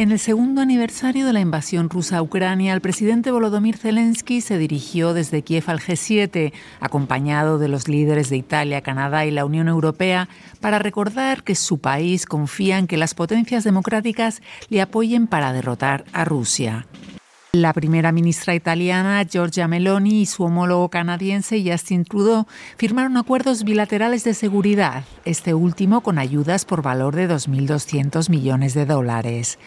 En el segundo aniversario de la invasión rusa a Ucrania, el presidente Volodymyr Zelensky se dirigió desde Kiev al G7, acompañado de los líderes de Italia, Canadá y la Unión Europea, para recordar que su país confía en que las potencias democráticas le apoyen para derrotar a Rusia. La primera ministra italiana, Giorgia Meloni, y su homólogo canadiense, Justin Trudeau, firmaron acuerdos bilaterales de seguridad, este último con ayudas por valor de 2.200 millones de dólares.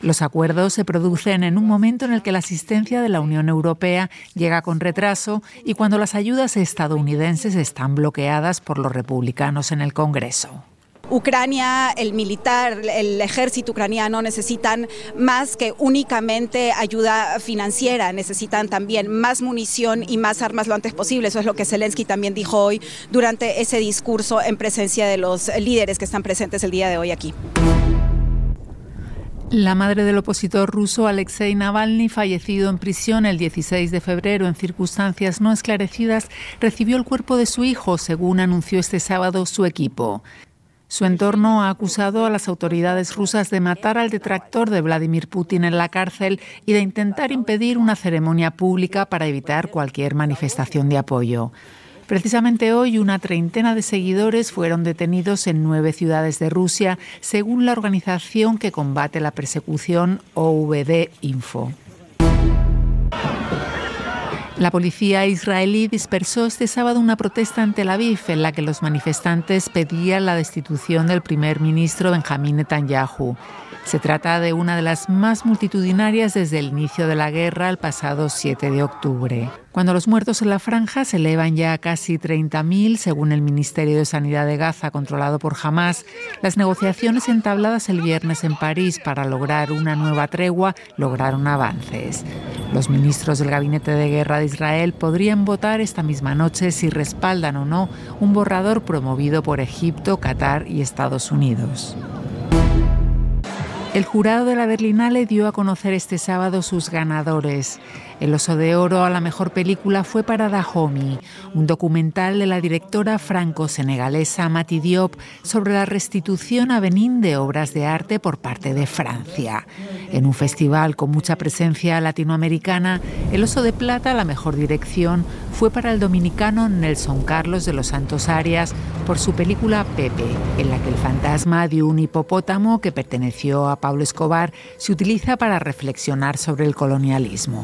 Los acuerdos se producen en un momento en el que la asistencia de la Unión Europea llega con retraso y cuando las ayudas estadounidenses están bloqueadas por los republicanos en el Congreso. Ucrania, el militar, el ejército ucraniano necesitan más que únicamente ayuda financiera, necesitan también más munición y más armas lo antes posible. Eso es lo que Zelensky también dijo hoy durante ese discurso en presencia de los líderes que están presentes el día de hoy aquí. La madre del opositor ruso Alexei Navalny, fallecido en prisión el 16 de febrero en circunstancias no esclarecidas, recibió el cuerpo de su hijo, según anunció este sábado su equipo. Su entorno ha acusado a las autoridades rusas de matar al detractor de Vladimir Putin en la cárcel y de intentar impedir una ceremonia pública para evitar cualquier manifestación de apoyo. Precisamente hoy una treintena de seguidores fueron detenidos en nueve ciudades de Rusia, según la organización que combate la persecución OVD Info. La policía israelí dispersó este sábado una protesta en Tel Aviv en la que los manifestantes pedían la destitución del primer ministro Benjamín Netanyahu. Se trata de una de las más multitudinarias desde el inicio de la guerra el pasado 7 de octubre. Cuando los muertos en la franja se elevan ya a casi 30.000, según el Ministerio de Sanidad de Gaza, controlado por Hamas, las negociaciones entabladas el viernes en París para lograr una nueva tregua lograron avances. Los ministros del Gabinete de Guerra de Israel podrían votar esta misma noche si respaldan o no un borrador promovido por Egipto, Qatar y Estados Unidos. El jurado de la Berlinale dio a conocer este sábado sus ganadores. El Oso de Oro a la mejor película fue para Dahomey, un documental de la directora franco-senegalesa Mati Diop sobre la restitución a Benín de obras de arte por parte de Francia. En un festival con mucha presencia latinoamericana, el Oso de Plata, la mejor dirección, fue para el dominicano Nelson Carlos de los Santos Arias por su película Pepe, en la que el fantasma de un hipopótamo que perteneció a Pablo Escobar se utiliza para reflexionar sobre el colonialismo.